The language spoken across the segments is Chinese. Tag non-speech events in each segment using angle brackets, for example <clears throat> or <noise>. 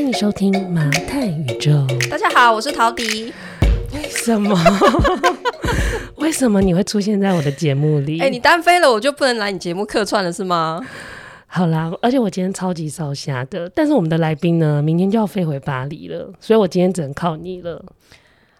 欢迎收听麻太宇宙。大家好，我是陶迪。为什么？<laughs> 为什么你会出现在我的节目里？哎、欸，你单飞了，我就不能来你节目客串了，是吗？好啦，而且我今天超级烧瞎的，但是我们的来宾呢，明天就要飞回巴黎了，所以我今天只能靠你了。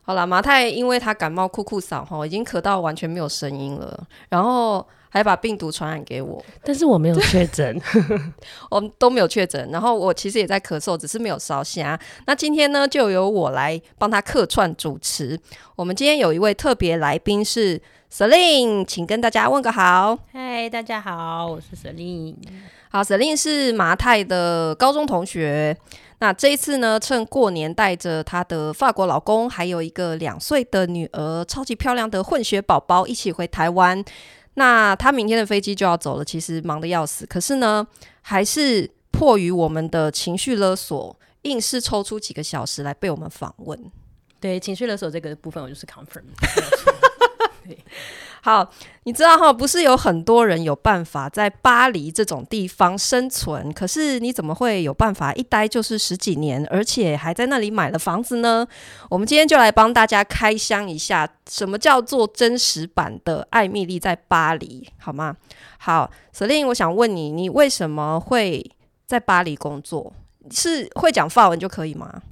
好啦，麻太因为他感冒酷酷嗓哈，已经咳到完全没有声音了，然后还把病毒传染给我，但是我没有确诊，<laughs> 我们都没有确诊，然后我其实也在咳嗽，只是没有烧瞎。那今天呢，就由我来帮他客串主持。我们今天有一位特别来宾是 Celine，请跟大家问个好。嗨，大家好，我是 Celine。好，Celine 是麻太的高中同学。那这一次呢，趁过年带着她的法国老公，还有一个两岁的女儿，超级漂亮的混血宝宝一起回台湾。那他明天的飞机就要走了，其实忙得要死。可是呢，还是迫于我们的情绪勒索，硬是抽出几个小时来被我们访问。对，情绪勒索这个部分，我就是 confirm。<laughs> 好，你知道哈，不是有很多人有办法在巴黎这种地方生存，可是你怎么会有办法一待就是十几年，而且还在那里买了房子呢？我们今天就来帮大家开箱一下，什么叫做真实版的艾蜜莉在巴黎，好吗？好，Celine，我想问你，你为什么会在巴黎工作？是会讲法文就可以吗？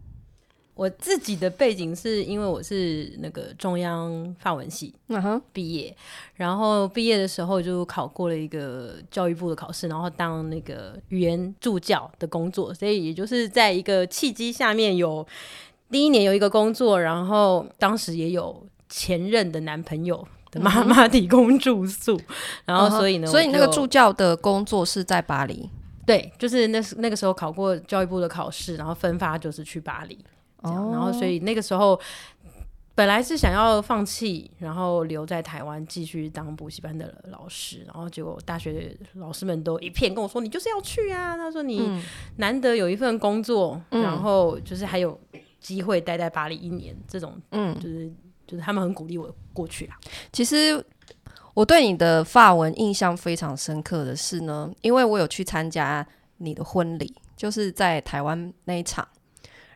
我自己的背景是因为我是那个中央法文系毕业，然后毕业的时候就考过了一个教育部的考试，然后当那个语言助教的工作，所以也就是在一个契机下面有第一年有一个工作，然后当时也有前任的男朋友的妈妈提供住宿，然后所以呢，所以那个助教的工作是在巴黎，对，就是那那个时候考过教育部的考试，然后分发就是去巴黎。哦，然后所以那个时候本来是想要放弃，然后留在台湾继续当补习班的老师，然后结果大学老师们都一片跟我说：“你就是要去啊！”他说：“你难得有一份工作，嗯、然后就是还有机会待在巴黎一年，这种嗯，就是就是他们很鼓励我过去啊。”其实我对你的发文印象非常深刻的是呢，因为我有去参加你的婚礼，就是在台湾那一场。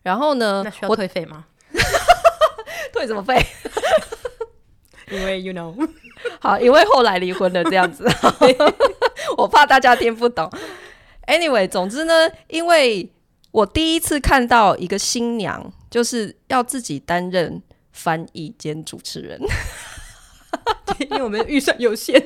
然后呢？那需要退费吗？<laughs> 退什么费？<laughs> 因为 you know，<laughs> 好，因为后来离婚了这样子，我怕大家听不懂。Anyway，总之呢，因为我第一次看到一个新娘就是要自己担任翻译兼主持人，因为我们预算有限。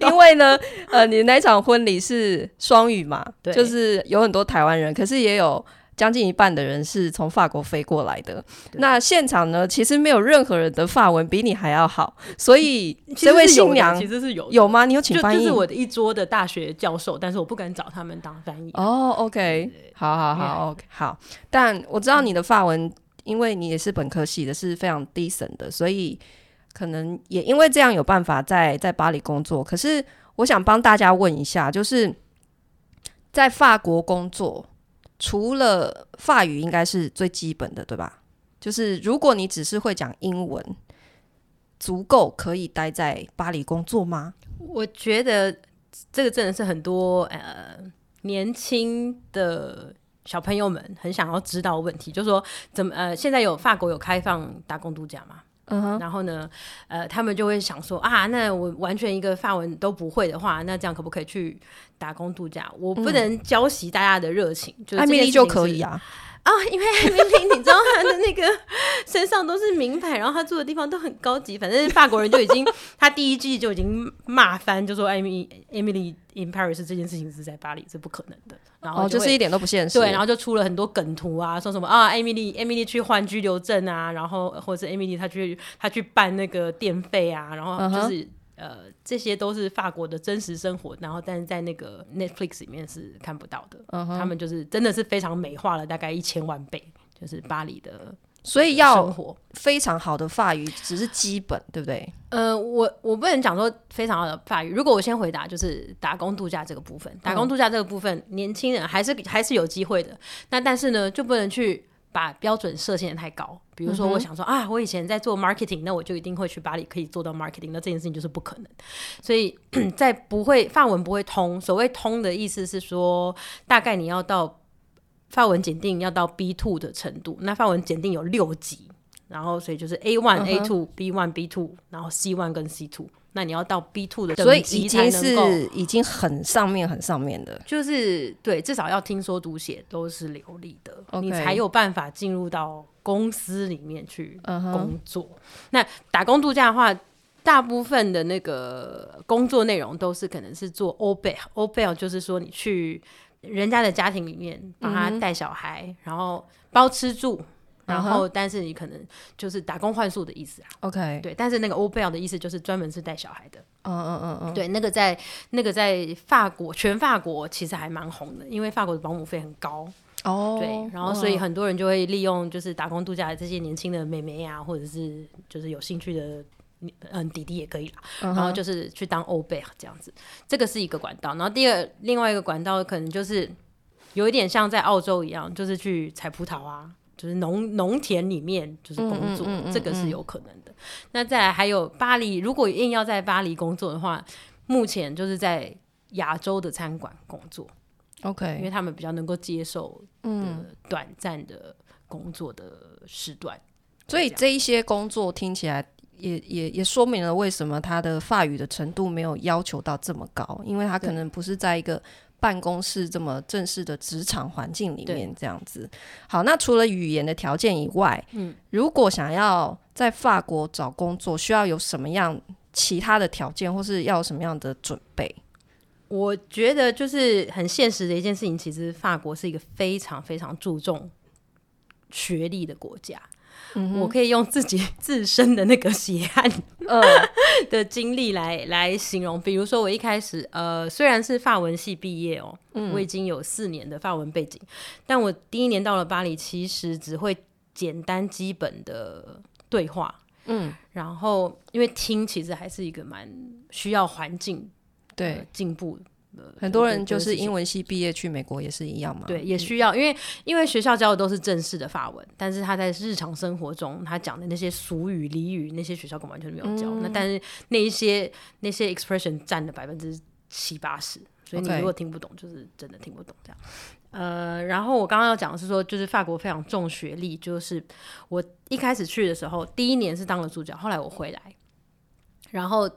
因为呢，呃，你那场婚礼是双语嘛，对，就是有很多台湾人，可是也有。将近一半的人是从法国飞过来的。那现场呢，其实没有任何人的法文比你还要好，所以这位新娘其实是有有吗？你有请翻译？就是我的一桌的大学教授，但是我不敢找他们当翻译。哦，OK，好好好，OK，好。但我知道你的法文，因为你也是本科系的，是非常 decent 的，所以可能也因为这样有办法在在巴黎工作。可是我想帮大家问一下，就是在法国工作。除了法语，应该是最基本的，对吧？就是如果你只是会讲英文，足够可以待在巴黎工作吗？我觉得这个真的是很多呃年轻的小朋友们很想要知道的问题，就是说怎么呃现在有法国有开放打工度假吗？嗯哼，然后呢，呃，他们就会想说啊，那我完全一个法文都不会的话，那这样可不可以去打工度假？我不能浇熄大家的热情，嗯、就是艾蜜莉就可以啊。啊、哦，因为艾米丽，你知道她的那个身上都是名牌，然后她住的地方都很高级。反正法国人就已经，他第一季就已经骂翻，就说艾蜜艾米丽 in Paris 这件事情是在巴黎是不可能的。然后就、哦、就是一点都不现实。对，然后就出了很多梗图啊，说什么啊，艾米丽艾米丽去换居留证啊，然后或者是艾米丽她去她去办那个电费啊，然后就是。Uh huh. 呃，这些都是法国的真实生活，然后但是在那个 Netflix 里面是看不到的。他们就是真的是非常美化了，大概一千万倍，就是巴黎的，所以要非常好的法语只是基本，对不对？呃，我我不能讲说非常好的法语。如果我先回答，就是打工度假这个部分，打工度假这个部分，嗯、年轻人还是还是有机会的。那但是呢，就不能去。把标准设限的太高，比如说我想说、嗯、啊，我以前在做 marketing，那我就一定会去巴黎可以做到 marketing，那这件事情就是不可能。所以 <clears throat> 在不会法文不会通，所谓通的意思是说，大概你要到法文检定要到 B two 的程度，那法文检定有六级，然后所以就是 A one、A two、B one、B two，然后 C one 跟 C two。那你要到 B two 的，所以已经是已经很上面很上面的，就是对，至少要听说读写都是流利的，Okay. 你才有办法进入到公司里面去工作。Uh huh. 那打工度假的话，大部分的那个工作内容都是可能是做 au pair，au pair 就是说你去人家的家庭里面帮他带小孩，嗯、然后包吃住。然后，但是你可能就是打工换宿的意思啊。OK，对，但是那个 pair 的意思就是专门是带小孩的。嗯嗯嗯嗯，对，那个在那个在法国，全法国其实还蛮红的，因为法国的保姆费很高。哦，对，然后所以很多人就会利用就是打工度假的这些年轻的妹妹啊，或者是就是有兴趣的嗯弟弟也可以啦。然后就是去当 pair 这样子，这个是一个管道。然后第二另外一个管道可能就是有一点像在澳洲一样，就是去采葡萄啊。就是农农田里面就是工作，嗯嗯嗯嗯、这个是有可能的。那再来还有巴黎，如果硬要在巴黎工作的话，目前就是在亚洲的餐馆工作。OK，因为他们比较能够接受嗯短暂的工作的时段，嗯、所以这一些工作听起来也也也说明了为什么他的法语的程度没有要求到这么高，因为他可能不是在一个。办公室这么正式的职场环境里面，这样子。好，那除了语言的条件以外，嗯，如果想要在法国找工作，需要有什么样其他的条件，或是要有什么样的准备？我觉得就是很现实的一件事情，其实法国是一个非常非常注重学历的国家。嗯、我可以用自己 <laughs> 自身的那个血汗呃 <laughs> 的经历来来形容，比如说我一开始呃虽然是法文系毕业哦，嗯、我已经有四年的法文背景，但我第一年到了巴黎，其实只会简单基本的对话，嗯，然后因为听其实还是一个蛮需要环境对。进步。很多人就是英文系毕业去美国也是一样嘛，对，也需要，因为因为学校教的都是正式的法文，但是他在日常生活中他讲的那些俗语俚语，那些学校根本完全没有教。嗯、那但是那一些那些 expression 占了百分之七八十，所以你如果听不懂，就是真的听不懂这样。呃，然后我刚刚要讲的是说，就是法国非常重学历，就是我一开始去的时候，第一年是当了助教，后来我回来，然后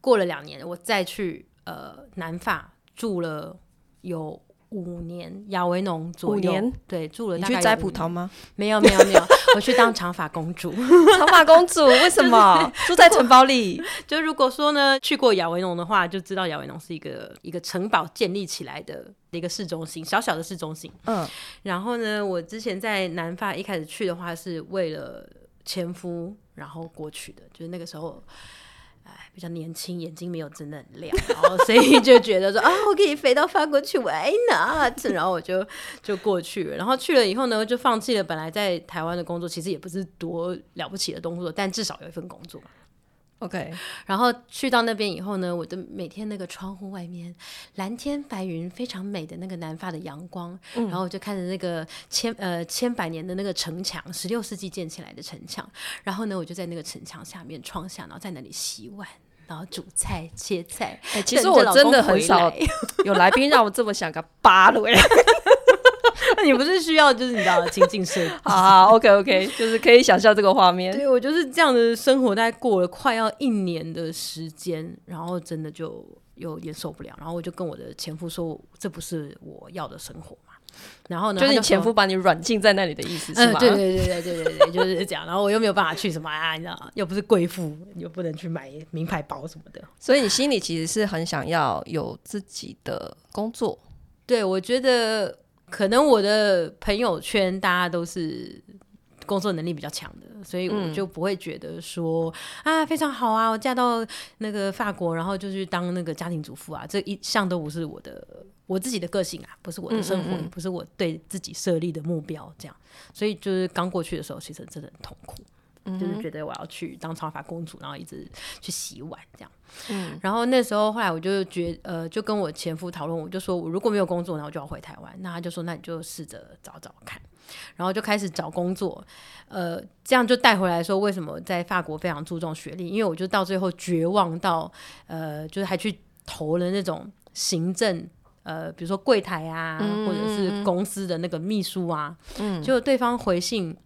过了两年，我再去。呃，南法住了有五年，亚维农左右。五年，对，住了大概。你去摘葡萄吗？没有，没有，没有，<laughs> 我去当长发公主。长发公主为什么、就是、住在城堡里？<laughs> 就如果说呢，去过亚维农的话，就知道亚维农是一个一个城堡建立起来的一个市中心，小小的市中心。嗯。然后呢，我之前在南法一开始去的话，是为了前夫，然后过去的，就是那个时候。比较年轻，眼睛没有真的很亮，然后所以就觉得说啊，我可以飞到法国去，Why not？然后我就就过去了。然后去了以后呢，就放弃了本来在台湾的工作，其实也不是多了不起的工作，但至少有一份工作。OK，<laughs> 然后去到那边以后呢，我的每天那个窗户外面蓝天白云，非常美的那个南法的阳光，嗯、然后我就看着那个千呃千百年的那个城墙，十六世纪建起来的城墙，然后呢，我就在那个城墙下面窗下，然后在那里洗碗，然后煮菜切菜。欸、其实我真的很少 <laughs> 有来宾让我这么想个巴了。那 <laughs> 你不是需要就是你知道情境设计啊？OK OK，就是可以想象这个画面。对，我就是这样的生活，大概过了快要一年的时间，然后真的就有点受不了，然后我就跟我的前夫说，这不是我要的生活嘛。然后呢，就是你前夫把你软禁在那里的意思是吗？嗯、对对对对对对对，就是这样。然后我又没有办法去什么啊，你知道，又不是贵妇，又不能去买名牌包什么的。所以你心里其实是很想要有自己的工作。对，我觉得。可能我的朋友圈大家都是工作能力比较强的，所以我就不会觉得说、嗯、啊非常好啊，我嫁到那个法国，然后就去当那个家庭主妇啊，这一向都不是我的我自己的个性啊，不是我的生活，嗯嗯嗯不是我对自己设立的目标，这样，所以就是刚过去的时候，其实真的很痛苦。就是觉得我要去当长发公主，然后一直去洗碗这样。嗯，然后那时候后来我就觉呃，就跟我前夫讨论，我就说我如果没有工作，然后我就要回台湾。那他就说，那你就试着找找看。然后就开始找工作，呃，这样就带回来说，为什么在法国非常注重学历？因为我就到最后绝望到，呃，就是还去投了那种行政呃，比如说柜台啊，嗯、或者是公司的那个秘书啊，嗯，就对方回信。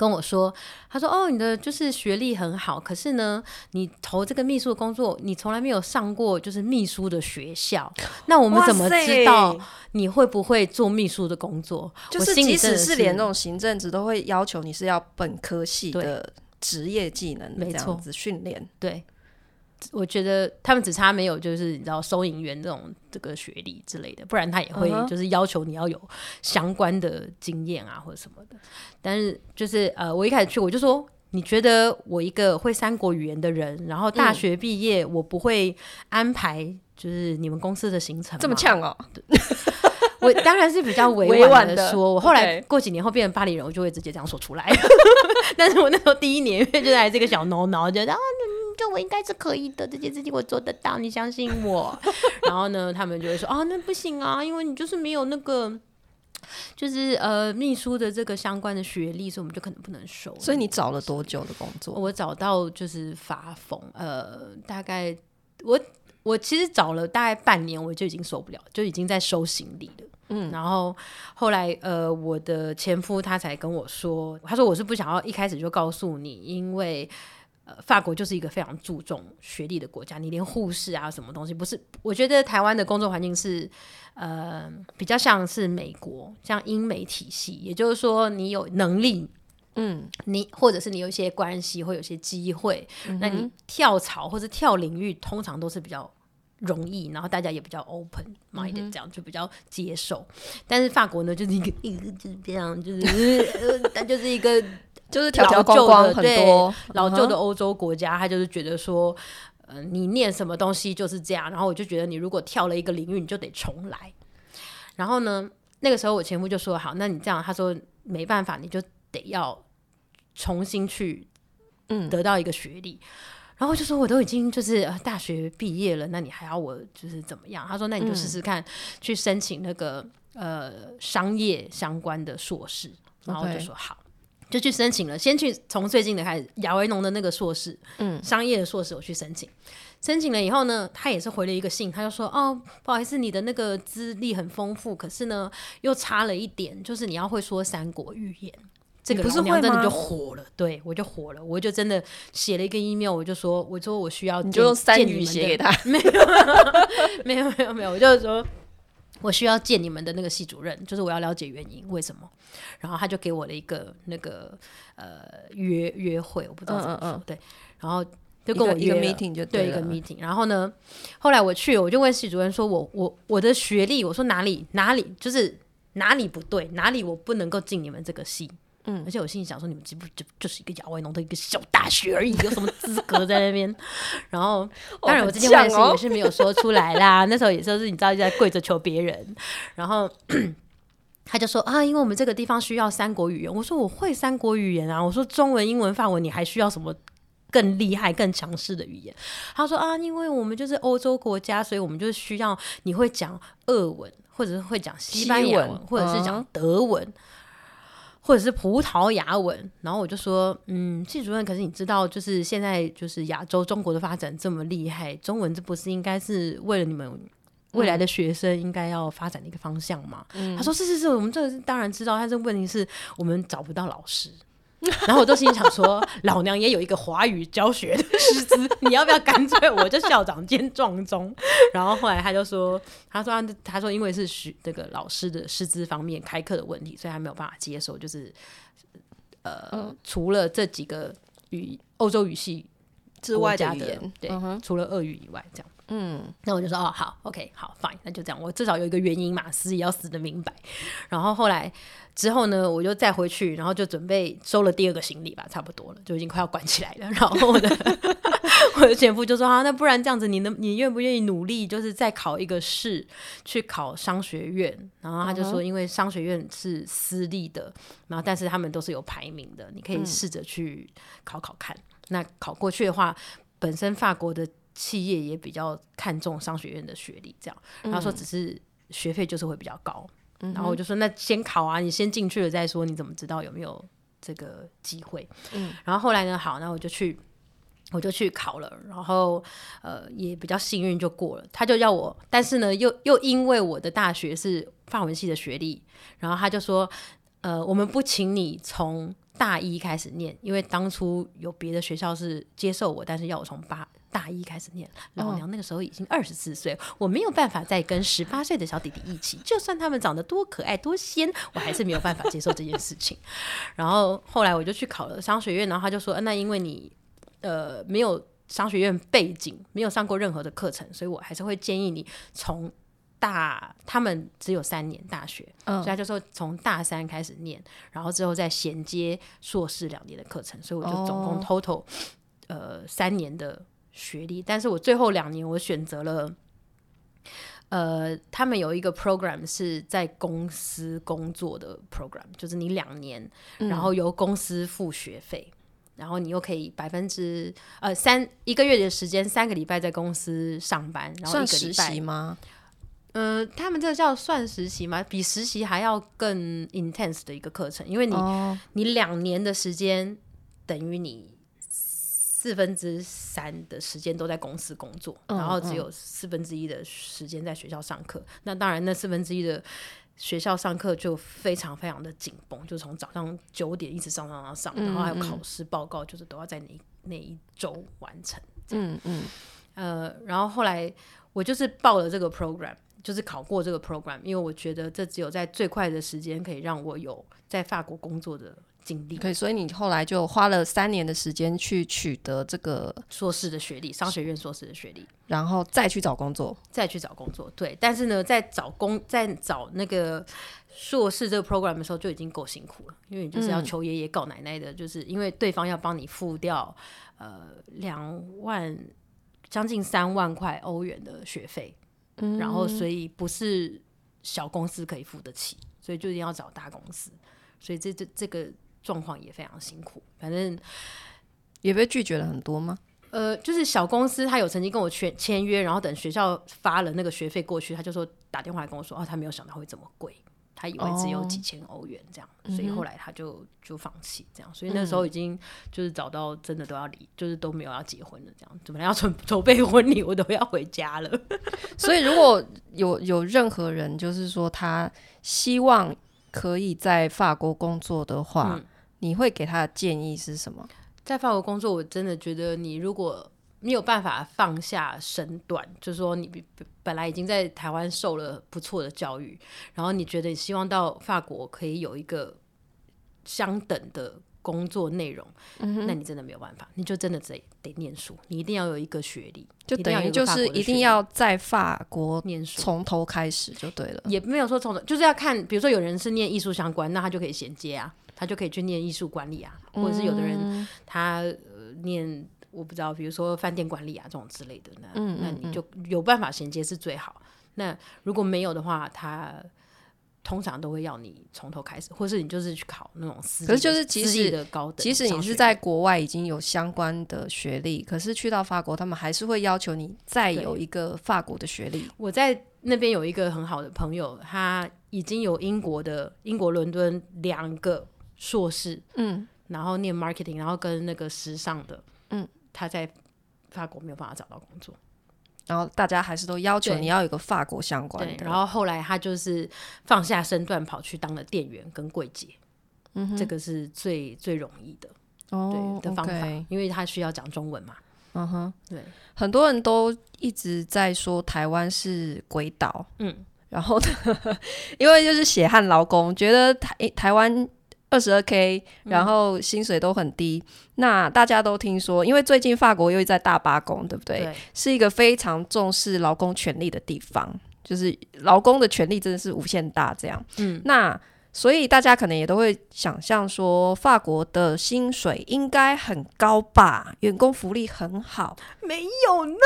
跟我说，他说：“哦，你的就是学历很好，可是呢，你投这个秘书的工作，你从来没有上过就是秘书的学校。那我们怎么知道你会不会做秘书的工作？就是即使是连那种行政职都会要求你是要本科系的职业技能，这样子训练。对。”我觉得他们只差没有，就是你知道收银员这种这个学历之类的，不然他也会就是要求你要有相关的经验啊或者什么的。但是就是呃，我一开始去我就说，你觉得我一个会三国语言的人，然后大学毕业，我不会安排就是你们公司的行程？这么呛哦？<laughs> 我当然是比较委婉的说，我后来过几年后变成巴黎人，我就会直接这样说出来。<laughs> 但是我那时候第一年因为就还是个小孬孬，觉得啊。就我应该是可以的，这件事情我做得到，你相信我。<laughs> 然后呢，他们就会说：“啊，那不行啊，因为你就是没有那个，就是呃秘书的这个相关的学历，所以我们就可能不能收。”所以你找了多久的工作？我找到就是发疯，呃，大概我我其实找了大概半年，我就已经受不了，就已经在收行李了。嗯，然后后来呃，我的前夫他才跟我说，他说我是不想要一开始就告诉你，因为。法国就是一个非常注重学历的国家，你连护士啊什么东西不是？我觉得台湾的工作环境是，呃，比较像是美国，像英美体系，也就是说你有能力，嗯，你或者是你有一些关系，会有些机会，嗯、那你跳槽或者跳领域，通常都是比较容易，然后大家也比较 open minded，这样就比较接受。嗯、但是法国呢，就是一个一个就是这样，就是 <laughs> 它就是一个。<laughs> 就是条条框框很多，老旧的欧洲国家，他就是觉得说，呃，你念什么东西就是这样。然后我就觉得，你如果跳了一个领域，你就得重来。然后呢，那个时候我前夫就说：“好，那你这样，他说没办法，你就得要重新去，嗯，得到一个学历。嗯”然后就说：“我都已经就是大学毕业了，那你还要我就是怎么样？”他说：“那你就试试看，去申请那个呃商业相关的硕士。”然后我就说：“好。”就去申请了，先去从最近的开始，亚维农的那个硕士，嗯，商业的硕士我去申请，申请了以后呢，他也是回了一个信，他就说，哦，不好意思，你的那个资历很丰富，可是呢又差了一点，就是你要会说三国语言，这个老娘真的就火了，对我就火了，我就真的写了一个 email，我就说，我说我需要，你就用三语写给他，没有，没有，没有，没有，我就是说。我需要见你们的那个系主任，就是我要了解原因，为什么？然后他就给我了一个那个呃约约会，我不知道怎么说，嗯嗯嗯对，然后就跟我一个 meeting 就对，对一个 meeting。然后呢，后来我去，我就问系主任说我：“我我我的学历，我说哪里哪里就是哪里不对，哪里我不能够进你们这个系。”嗯，而且我心里想说，你们这不就就是一个亚外农的一个小大学而已，有什么资格在那边？<laughs> 然后，当然我这件坏事也是没有说出来啦。<laughs> 那时候也就是你知道，就在跪着求别人。然后 <clears throat> 他就说啊，因为我们这个地方需要三国语言。我说我会三国语言啊。我说中文、英文、法文，你还需要什么更厉害、更强势的语言？他说啊，因为我们就是欧洲国家，所以我们就需要你会讲俄文，或者是会讲西班牙文，或者是讲德文。嗯或者是葡萄牙文，然后我就说，嗯，系主任，可是你知道，就是现在就是亚洲中国的发展这么厉害，中文这不是应该是为了你们未来的学生应该要发展的一个方向吗？他说是是是，我们这个当然知道，但是问题是我们找不到老师。然后我都心里想说，老娘也有一个华语教学的师资，你要不要干脆我就校长兼撞钟？<laughs> 然后后来他就说，他说他，他说因为是学这个老师的师资方面开课的问题，所以他没有办法接受，就是呃，嗯、除了这几个语欧洲语系之外的语言，对，嗯、除了俄语以外，这样。嗯，那我就说哦，好，OK，好，Fine，那就这样，我至少有一个原因嘛，死也要死的明白。然后后来之后呢，我就再回去，然后就准备收了第二个行李吧，差不多了，就已经快要关起来了。<laughs> 然后我的 <laughs> 我的前夫就说啊，那不然这样子，你能你愿不愿意努力，就是再考一个试，去考商学院？然后他就说，因为商学院是私立的，然后但是他们都是有排名的，你可以试着去考考看。嗯、那考过去的话，本身法国的。企业也比较看重商学院的学历，这样，然后说只是学费就是会比较高，嗯、然后我就说那先考啊，你先进去了再说，你怎么知道有没有这个机会？嗯，然后后来呢，好，那我就去我就去考了，然后呃也比较幸运就过了。他就要我，但是呢又又因为我的大学是法文系的学历，然后他就说，呃我们不请你从大一开始念，因为当初有别的学校是接受我，但是要我从八大一开始念。老娘那个时候已经二十四岁，我没有办法再跟十八岁的小弟弟一起，就算他们长得多可爱多仙，我还是没有办法接受这件事情。<laughs> 然后后来我就去考了商学院，然后他就说，那因为你。呃，没有商学院背景，没有上过任何的课程，所以我还是会建议你从大，他们只有三年大学，嗯，所以他就说从大三开始念，然后之后再衔接硕士两年的课程，所以我就总共 total、哦、呃三年的学历，但是我最后两年我选择了，呃，他们有一个 program 是在公司工作的 program，就是你两年，然后由公司付学费。嗯然后你又可以百分之呃三一个月的时间，三个礼拜在公司上班，然后一个礼拜算实习吗？呃，他们这个叫算实习吗？比实习还要更 intense 的一个课程，因为你、oh. 你两年的时间等于你四分之三的时间都在公司工作，oh. 然后只有四分之一的时间在学校上课。Oh. 那当然，那四分之一的。学校上课就非常非常的紧绷，就从早上九点一直上上上上，嗯、然后还有考试报告，就是都要在那那一周完成。嗯嗯，呃，然后后来我就是报了这个 program，就是考过这个 program，因为我觉得这只有在最快的时间可以让我有在法国工作的。经历，对，所以你后来就花了三年的时间去取得这个硕士的学历，商学院硕士的学历，然后再去找工作，再去找工作。对，但是呢，在找工，在找那个硕士这个 program 的时候就已经够辛苦了，因为你就是要求爷爷告奶奶的，嗯、就是因为对方要帮你付掉呃两万将近三万块欧元的学费，嗯，然后所以不是小公司可以付得起，所以就一定要找大公司，所以这这这个。状况也非常辛苦，反正也被拒绝了很多吗？呃，就是小公司，他有曾经跟我签签约，然后等学校发了那个学费过去，他就说打电话来跟我说，哦，他没有想到会这么贵，他以为只有几千欧元这样，哦，所以后来他就就放弃这样，所以那时候已经就是找到真的都要离，就是都没有要结婚了这样，怎么样要准 <laughs> 筹备婚礼，我都要回家了。所以如果有有任何人就是说他希望可以在法国工作的话，嗯你会给他的建议是什么？在法国工作，我真的觉得你如果没有办法放下身段，就是说你本来已经在台湾受了不错的教育，然后你觉得你希望到法国可以有一个相等的工作内容，嗯，那你真的没有办法，你就真的得得念书，你一定要有一个学历，就等于就是一定要在法国念书，从头开始就对了。也没有说从头，就是要看，比如说有人是念艺术相关，那他就可以衔接啊。他就可以去念艺术管理啊，或者是有的人他、呃、念我不知道，比如说饭店管理啊这种之类的，那那你就有办法衔接是最好。那如果没有的话，他通常都会要你从头开始，或是你就是去考那种私，可是就是即使的高等，即使你是在国外已经有相关的学历，可是去到法国，他们还是会要求你再有一个法国的学历。我在那边有一个很好的朋友，他已经有英国的英国伦敦两个。硕士，嗯，然后念 marketing，然后跟那个时尚的，嗯，他在法国没有办法找到工作，然后大家还是都要求你要有个法国相关的，然后后来他就是放下身段跑去当了店员跟柜姐，嗯，这个是最最容易的，哦，对的方法，okay，因为他需要讲中文嘛，嗯哼，对，很多人都一直在说台湾是鬼岛，嗯，然后呢 <laughs> 因为就是血汗劳工，觉得台台湾。二十二 K，然后薪水都很低，嗯。那大家都听说，因为最近法国又在大罢工，对不对？对，是一个非常重视劳工权利的地方，就是劳工的权利真的是无限大这样。嗯，那所以大家可能也都会想象说，法国的薪水应该很高吧？员工福利很好？没有呢，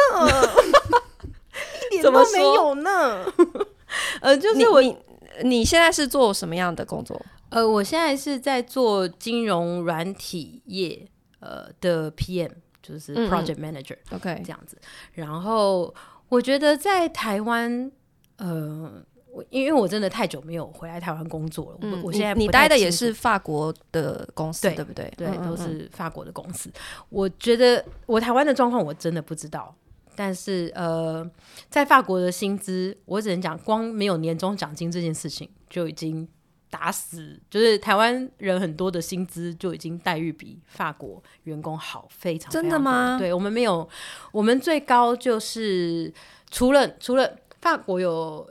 <laughs> 一点都没有呢。<laughs> 呃，就是我你，你现在是做什么样的工作？呃，我现在是在做金融软体业呃的 PM，就是 Project Manager，OK，、嗯、这样子。然后我觉得在台湾，呃，我因为我真的太久没有回来台湾工作了，嗯、我我现在你待的也是法国的公司，对，对不对？对，都是法国的公司。我觉得我台湾的状况我真的不知道，但是呃，在法国的薪资，我只能讲，光没有年终奖金这件事情就已经打死，就是台湾人很多的薪资就已经待遇比法国员工好非常，真的吗？对，我们没有，我们最高就是除了除了法国有。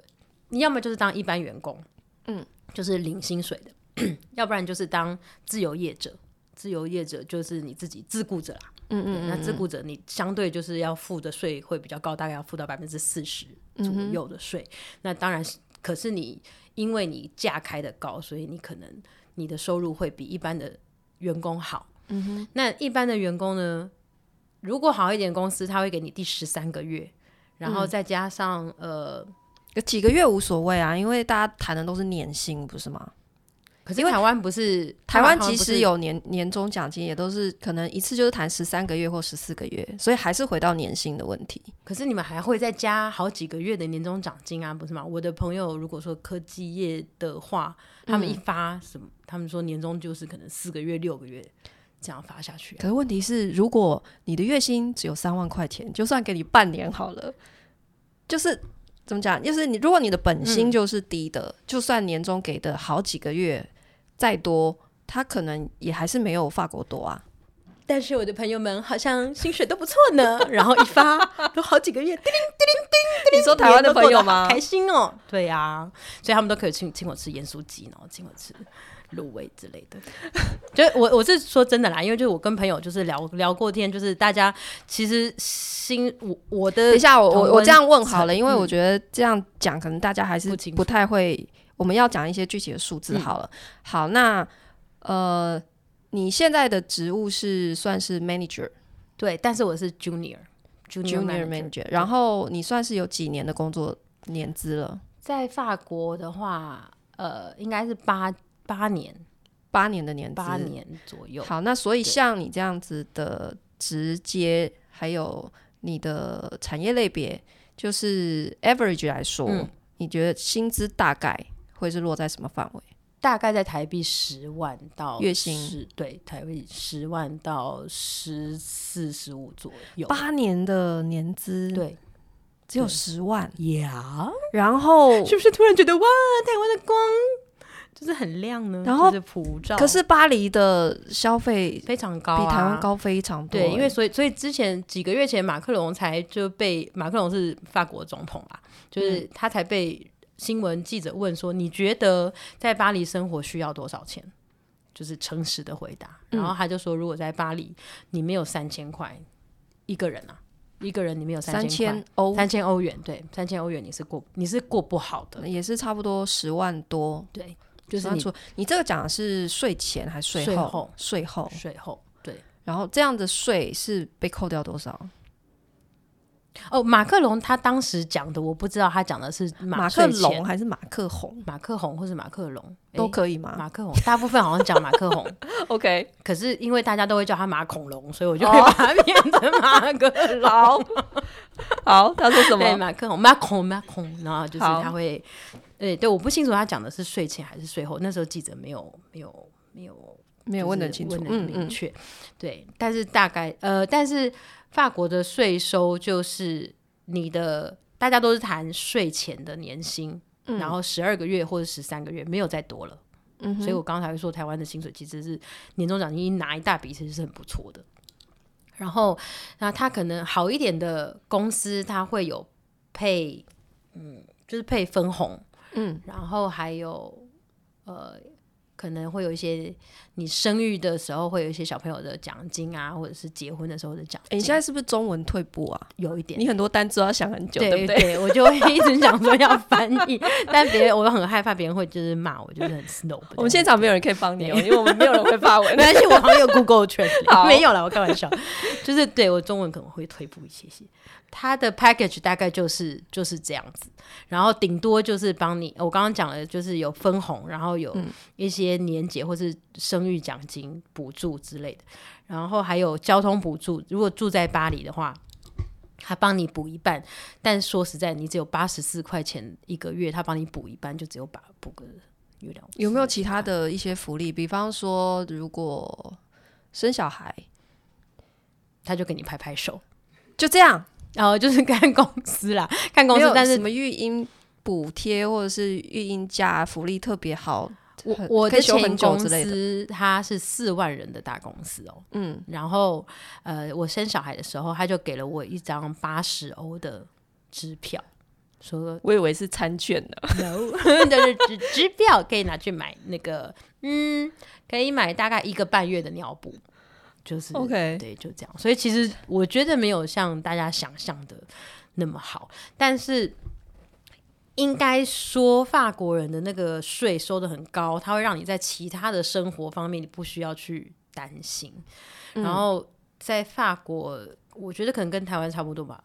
你要么就是当一般员工，嗯，就是领薪水的；<coughs> 要不然就是当自由业者。自由业者就是你自己自雇者啦，嗯，嗯嗯，那自雇者你相对就是要付的税会比较高，大概要付到百分之四十左右的税。嗯、那当然，可是你因为你价开的高，所以你可能你的收入会比一般的员工好。嗯哼，那一般的员工呢，如果好一点公司，他会给你第十三个月，然后再加上、嗯、呃。有几个月无所谓啊，因为大家谈的都是年薪，不是吗？可是台湾不是台湾，即使有年年终奖金，也都是可能一次就是谈十三个月或十四个月，所以还是回到年薪的问题。可是你们还会再加好几个月的年终奖金啊，不是吗？我的朋友如果说科技业的话，他们一发什么，嗯、他们说年终就是可能四个月、六个月这样发下去。可是问题是，如果你的月薪只有三万块钱，就算给你半年好了，就是。怎么讲？就是你，如果你的本薪就是低的，嗯、就算年终给的好几个月再多，他可能也还是没有法国多啊。但是我的朋友们好像薪水都不错呢，<laughs> 然后一发都好几个月，叮铃叮铃叮铃。你说台湾的朋友吗？开心哦，对呀、啊，所以他们都可以请请我吃盐酥鸡，然后请我吃。卤味之类的，<laughs> 就我我是说真的啦，因为就是我跟朋友就是聊聊过天，就是大家其实心我我的等一下我我我这样问好了，因为我觉得这样讲可能大家还是不太会，我们要讲一些具体的数字好了。嗯、好，那呃，你现在的职务是算是 manager，对，但是我是 junior junior manager，, 然后你算是有几年的工作年资了？在法国的话，呃，应该是八。八年，八年的年资，八年左右。好，那所以像你这样子的直接，对还有你的产业类别，就是 average 来说，嗯、你觉得薪资大概会是落在什么范围？大概在台币十万到月薪，对，台币十万到十四十五左右。八年的年资，对，只有十万呀。然后 <laughs> 是不是突然觉得哇，台湾的光？就是很亮呢，然后是普照。可是巴黎的消费非常高，比台湾高非常多。对，因为所以所以之前几个月前，马克龙才就被马克龙是法国总统啦，就是他才被新闻记者问说：“你觉得在巴黎生活需要多少钱？”就是诚实的回答。然后他就说：“如果在巴黎，你没有三千块一个人啊，一个人你没有三千欧，三千欧元，对，三千欧元你是过你是过不好的，也是差不多十万多，对。”就是你说，你这个讲的是税前还是税后？税后，税后，对。然后这样的税是被扣掉多少？哦，马克龙他当时讲的，我不知道他讲的是马克龙还是马克红？马克红或是马克龙都可以吗？马克红，大部分好像讲马克红。<laughs> OK，可是因为大家都会叫他马恐龙，所以我就会把它变成马克龙。<laughs> 好，他说什么？对，马克宏，马孔，马孔，然后就是他会。对对，我不清楚他讲的是税前还是税后。那时候记者没有没有没有没有问得清楚，问得明确。嗯嗯对，但是大概呃，但是法国的税收就是你的，大家都是谈税前的年薪，嗯、然后十二个月或者十三个月，没有再多了。嗯，所以我刚才说台湾的薪水其实是年终奖金拿一大笔，其实是很不错的。然后，那他可能好一点的公司，他会有配，嗯，就是配分红。嗯，然后还有，呃，可能会有一些你生育的时候会有一些小朋友的奖金啊，或者是结婚的时候的奖金。你现在是不是中文退步啊？有一点，你很多单词要想很久，对，对不对？对，我就会一直想说要翻译，但别人我又很害怕别人会就是骂我，就是很 snob。<laughs> 我们现场没有人可以帮你，因为我们没有人会发文，没关系，我好像有 Google Translate，<laughs> 好没有了，我开玩笑，就是对我中文可能会退步一些些。它的 package 大概就是就是这样子，然后顶多就是帮你，我刚刚讲的就是有分红，然后有一些年节或是生育奖金补助之类的，然后还有交通补助。如果住在巴黎的话，他帮你补一半，但说实在，你只有八十四块钱一个月，他帮你补一半，就只有把补个月亮。有没有其他的一些福利？比方说，如果生小孩，他就给你拍拍手，就这样。然后就是看公司啦，<laughs> 看公司，但是什么育婴补贴或者是育婴假福利特别好。我我的前公司它是四万人的大公司哦，嗯，然后呃，我生小孩的时候，他就给了我一张八十欧的支票，说我以为是餐券呢，<laughs> no，<laughs> 就是支支票可以拿去买那个，嗯，可以买大概一个半月的尿布，就是 OK，对，就这样。所以其实我觉得没有像大家想象的那么好，但是。应该说，法国人的那个税收的很高，它会让你在其他的生活方面你不需要去担心。嗯、然后在法国，我觉得可能跟台湾差不多吧。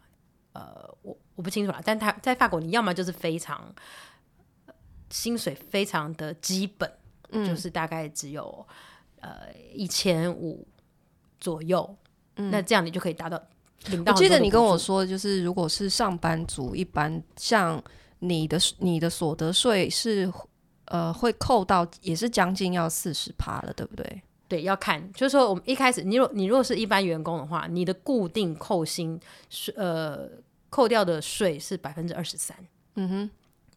呃，我我不清楚啦，但他在法国，你要么就是非常薪水非常的基本，嗯、就是大概只有呃一千五左右，嗯、那这样你就可以达到。我记得你跟我说，就是如果是上班族，一般像。你的你的所得税是呃会扣到，也是将近要四十趴了，对不对？对，要看，就是说我们一开始，你若你若是一般员工的话，你的固定扣薪是呃扣掉的税是百分之二十三。嗯哼，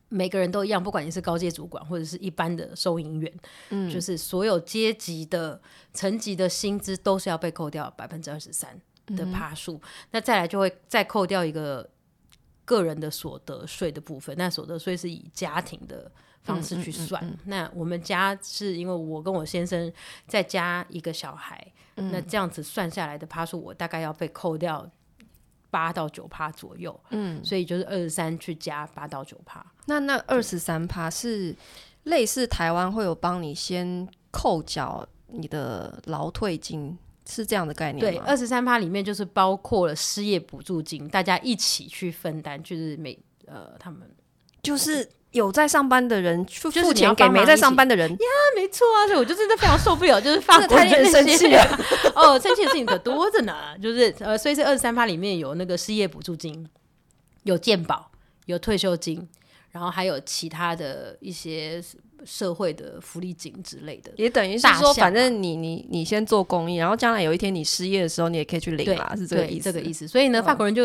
每个人都一样，不管你是高阶主管或者是一般的收银员，嗯，就是所有阶级的层级的薪资都是要被扣掉百分之二十三的趴数。嗯，那再来就会再扣掉一个。个人的所得税的部分，那所得税是以家庭的方式去算。嗯嗯嗯嗯、那我们家是因为我跟我先生再加一个小孩，嗯、那这样子算下来的趴数，我大概要被扣掉八到九趴左右。嗯，所以就是二十三去加八到九趴。那那二十三趴是类似台湾会有帮你先扣缴你的劳退金。是这样的概念？对，二十三趴里面就是包括了失业补助金，大家一起去分担，就是每呃他们就是有在上班的人付付钱给没在上班的人呀，没错啊，所以我就真的非常受不了，就是法 <laughs> 国人生气啊，<laughs> 哦，生气的事情可多着呢，就是呃，所以这二十三趴里面有那个失业补助金，有健保，有退休金。然后还有其他的一些社会的福利金之类的，也等于是说，反正你你你先做公益，然后将来有一天你失业的时候，你也可以去领嘛，是这个意思。这个意思。所以呢，法国人就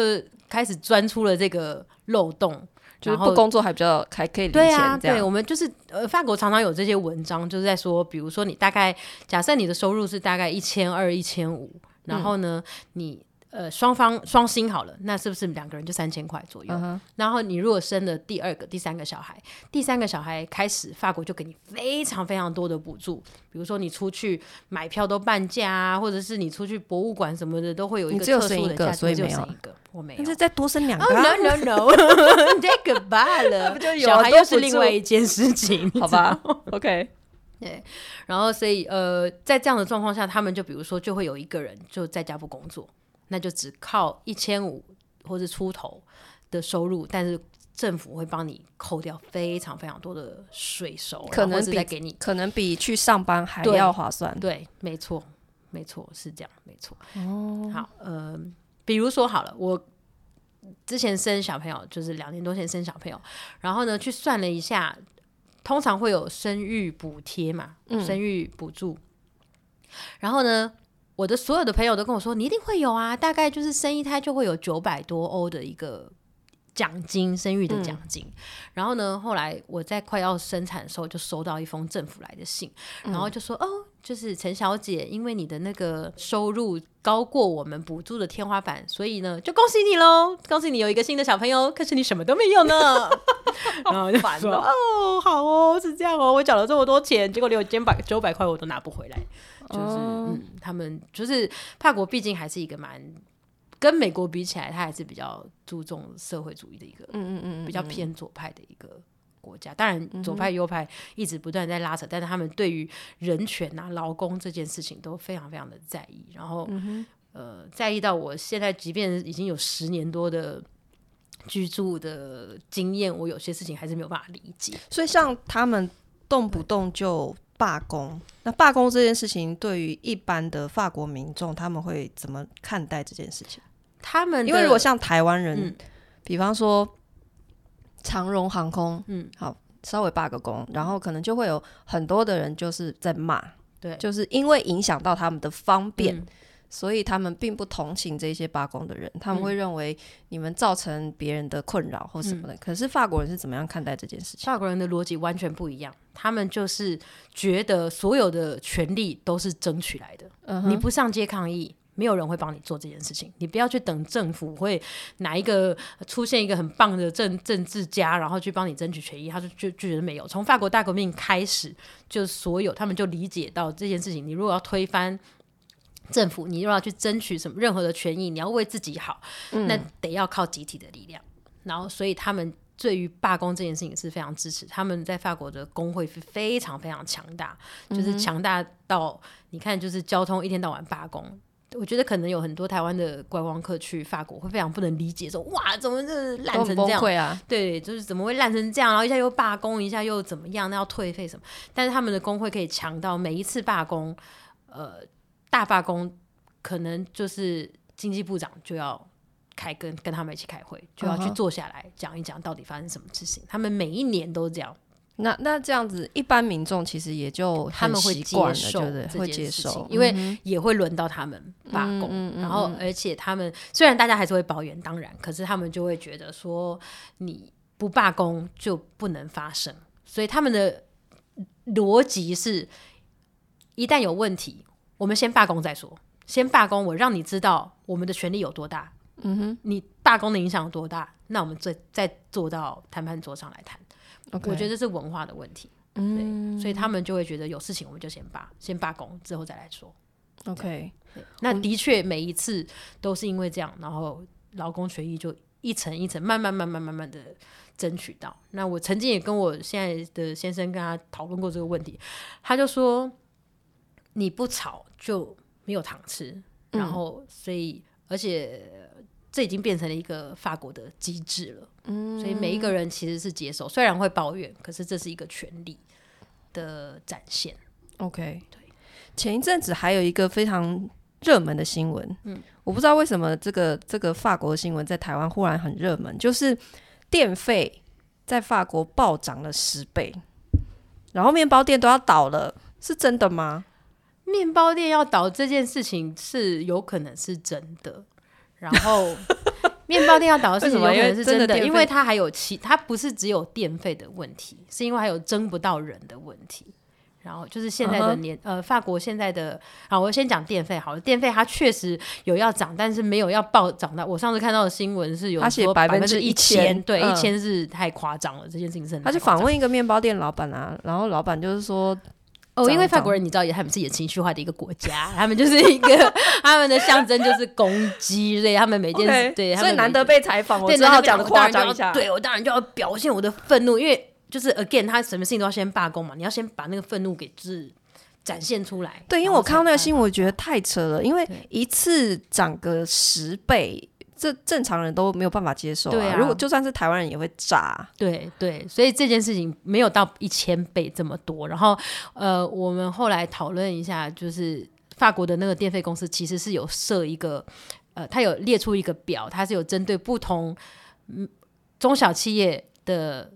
开始钻出了这个漏洞，就是不工作还比较还可以领钱。对啊，对，我们就是呃，法国常常有这些文章，就是在说，比如说你大概假设你的收入是大概一千二、一千五，然后呢，你。呃，双方双薪好了，那是不是两个人就三千块左右？Uh huh. 然后你如果生了第二个、第三个小孩，第三个小孩开始，法国就给你非常非常多的补助，比如说你出去买票都半价啊，或者是你出去博物馆什么的都会有一个特殊的价，所以没有一个，我没有，那再多生两个、啊 oh,？No No No，太可怕了，不就有小孩又是另外一件事情，好吧？<laughs> OK，对，然后所以呃，在这样的状况下，他们就比如说就会有一个人就在家不工作。那就只靠一千五或者出头的收入，但是政府会帮你扣掉非常非常多的税收，可能是再给你，可能比去上班还要划算。对，对，没错，没错，是这样，没错。哦，好，呃，比如说好了，我之前生小朋友，就是两年多前生小朋友，然后呢，去算了一下，通常会有生育补贴嘛，嗯、生育补助，然后呢。我的所有的朋友都跟我说，你一定会有啊，大概就是生一胎就会有九百多欧的一个奖金，生育的奖金。嗯、然后呢，后来我在快要生产的时候，就收到一封政府来的信，嗯、然后就说哦，就是陈小姐，因为你的那个收入高过我们补助的天花板，所以呢，就恭喜你喽，恭喜你有一个新的小朋友。可是你什么都没有呢，<laughs> 然后就说哦，好哦，是这样哦，我缴了这么多钱，结果连我九百九百块我都拿不回来。就是，嗯，他们就是法国，毕竟还是一个蛮跟美国比起来，他还是比较注重社会主义的一个，嗯嗯嗯，比较偏左派的一个国家。当然，左派右派一直不断在拉扯，但是他们对于人权啊、劳工这件事情都非常非常的在意。然后，呃，在意到我现在，即便已经有十年多的居住的经验，我有些事情还是没有办法理解。所以，像他们动不动就。罢工，那罢工这件事情对于一般的法国民众，他们会怎么看待这件事情？他们因为如果像台湾人，嗯比方说长荣航空，嗯，好，稍微罢个工，然后可能就会有很多的人就是在骂，对，就是因为影响到他们的方便。嗯所以他们并不同情这些罢工的人，他们会认为你们造成别人的困扰或什么的。嗯、可是法国人是怎么样看待这件事情？法国人的逻辑完全不一样，他们就是觉得所有的权利都是争取来的。嗯、你不上街抗议，没有人会帮你做这件事情。你不要去等政府会哪一个出现一个很棒的政政治家，然后去帮你争取权益。他就就觉得没有。从法国大革命开始，就所有他们就理解到这件事情。你如果要推翻。政府，你又要去争取什么任何的权益？你要为自己好，嗯、那得要靠集体的力量。然后，所以他们对于罢工这件事情是非常支持。他们在法国的工会是非常非常强大，就是强大到你看，就是交通一天到晚罢工。我觉得可能有很多台湾的观光客去法国会非常不能理解，说哇，怎么这烂成这样？啊、对，就是怎么会烂成这样？然后一下又罢工，一下又怎么样？那要退费什么？但是他们的工会可以强到每一次罢工，呃。大罢工可能就是经济部长就要开跟跟他们一起开会，就要去坐下来讲一讲到底发生什么事情。Uh huh. 他们每一年都这样。那那这样子，一般民众其实也就他们会接受，会接受，因为也会轮到他们罢工。嗯、然后，而且他们虽然大家还是会抱怨，当然，可是他们就会觉得说，你不罢工就不能发生。所以他们的逻辑是，一旦有问题。我们先罢工再说，先罢工，我让你知道我们的权利有多大。嗯哼，你罢工的影响有多大？那我们再再坐到谈判桌上来谈。我觉得这是文化的问题。嗯，对，所以他们就会觉得有事情我们就先罢，先罢工之后再来说。OK，那的确每一次都是因为这样，然后劳工权益就一层一层慢慢慢慢慢慢的争取到。那我曾经也跟我现在的先生跟他讨论过这个问题，他就说。你不吵就没有糖吃，嗯、然后所以而且这已经变成了一个法国的机制了，嗯，所以每一个人其实是接受，虽然会抱怨，可是这是一个权利的展现。OK，对，前一阵子还有一个非常热门的新闻，嗯，我不知道为什么这个这个法国的新闻在台湾忽然很热门，就是电费在法国暴涨了十倍，然后面包店都要倒了，是真的吗？面包店要倒这件事情是有可能是真的，然后面包店要倒的事情有可能是真的，因为，因为它还有其它不是只有电费的问题，是因为还有征不到人的问题。然后就是现在的年、uh huh. 呃，法国现在的啊，我先讲电费好了，电费它确实有要涨，但是没有要暴涨到。我上次看到的新闻是有说百分之一千，对，一千、嗯、是太夸张了，这件事情是很。他就访问一个面包店老板啊，然后老板就是说。哦，因为法国人你知道，也他们是演情绪化的一个国家，<laughs> 他们就是一个 <laughs> 他们的象征就是公鸡，所以他们每件事 Okay, 对，所以难得被采访，我只好讲的夸张一下，对我当然就要表现我的愤怒，因为就是 again，他什么事情都要先罢工嘛，你要先把那个愤怒给就是展现出来。对，因为我看到那个新闻，我觉得太扯了，因为一次涨个十倍。这正常人都没有办法接受啊！对啊，如果就算是台湾人也会炸。对对，所以这件事情没有到一千倍这么多。然后，呃，我们后来讨论一下，就是法国的那个电费公司其实是有设一个，呃，它有列出一个表，它是有针对不同嗯中小企业的。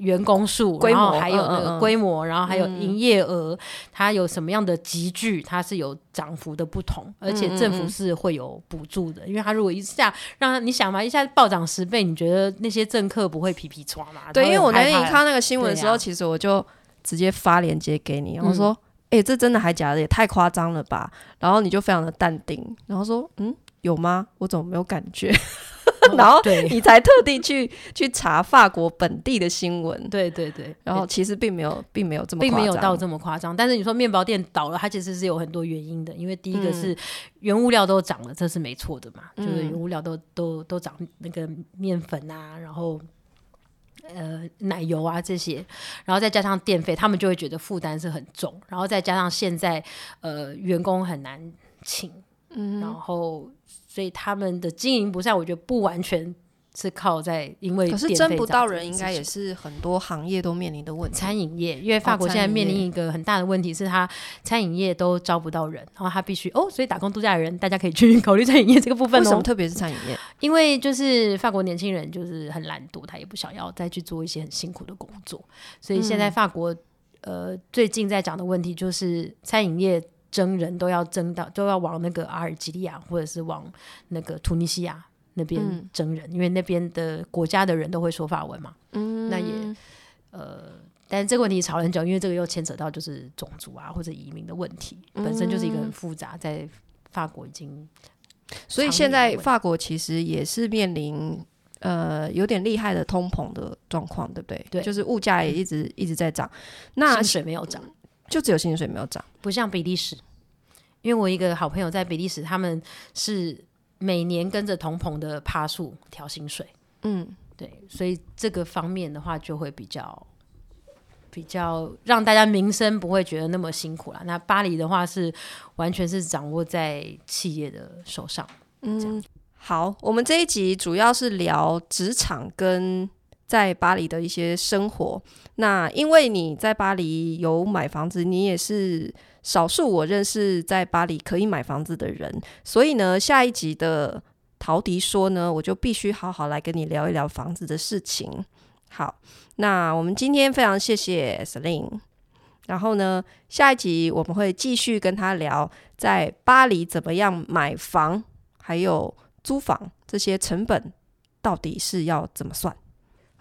员工数，然后还有那个规模，嗯嗯嗯，然后还有营业额，它有什么样的集聚，它是有涨幅的不同，而且政府是会有补助的，因为它如果一下让他你想嘛，一下暴涨十倍，你觉得那些政客不会皮皮抓吗？对，因为我那天一看到那个新闻的时候，啊、其实我就直接发链接给你，我说：“哎、嗯欸，这真的还假的？也太夸张了吧？”然后你就非常的淡定，然后说：“嗯，有吗？我怎么没有感觉？” <laughs> 然后你才特地去去查法国本地的新闻，对对对。然后其实并没有，并没有这么，并没有到这么夸张。但是你说面包店倒了，它其实是有很多原因的。因为第一个是原物料都涨了，这是没错的嘛，嗯、就是原物料都都都涨，那个面粉啊，然后呃奶油啊这些，然后再加上电费，他们就会觉得负担是很重。然后再加上现在呃员工很难请，嗯，然后。所以他们的经营不善，我觉得不完全是靠在因为可是争不到人，应该也是很多行业都面临的问题。餐饮业，因为法国现在面临一个很大的问题是，他餐饮业都招不到人，然后他必须哦，所以打工度假的人，大家可以去 <laughs> 考虑餐饮业这个部分哦。为什么特别是餐饮业？因为就是法国年轻人就是很懒惰，他也不想要再去做一些很辛苦的工作，所以现在法国、嗯、呃最近在讲的问题就是餐饮业征人都要争到都要往那个阿尔及利亚或者是往那个突尼西亚。那边争人，嗯、因为那边的国家的人都会说法文嘛。嗯，那也呃，但是这个问题吵了很久，因为这个又牵扯到就是种族啊或者移民的问题，嗯、本身就是一个很复杂，在法国已经。所以现在法国其实也是面临呃有点厉害的通膨的状况，对不对？对，就是物价也一直、嗯、一直在涨，那薪水没有涨，就只有薪水没有涨，不像比利时。因为我一个好朋友在比利时，他们是。每年跟着同朋的趴数调薪水，嗯，对，所以这个方面的话就会比较比较让大家民生不会觉得那么辛苦了。那巴黎的话是完全是掌握在企业的手上，嗯，好，我们这一集主要是聊职场跟在巴黎的一些生活。那因为你在巴黎有买房子，你也是。少数我认识在巴黎可以买房子的人，所以呢，下一集的陶迪说呢，我就必须好好来跟你聊一聊房子的事情。好，那我们今天非常谢谢 Celine，然后呢，下一集我们会继续跟他聊在巴黎怎么样买房，还有租房这些成本到底是要怎么算。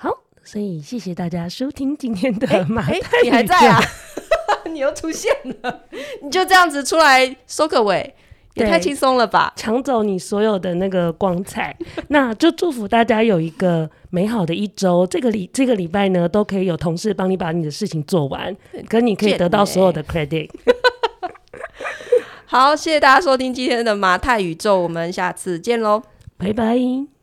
好，所以谢谢大家收听今天的马太你还在啊？<laughs> 你又出现了，你就这样子出来收个尾，也太轻松了吧！抢走你所有的那个光彩，<laughs> 那就祝福大家有一个美好的一周。这个礼这个礼拜呢，都可以有同事帮你把你的事情做完，可你可以得到所有的 credit。<laughs> 好，谢谢大家收听今天的马太宇宙，我们下次见喽，拜拜。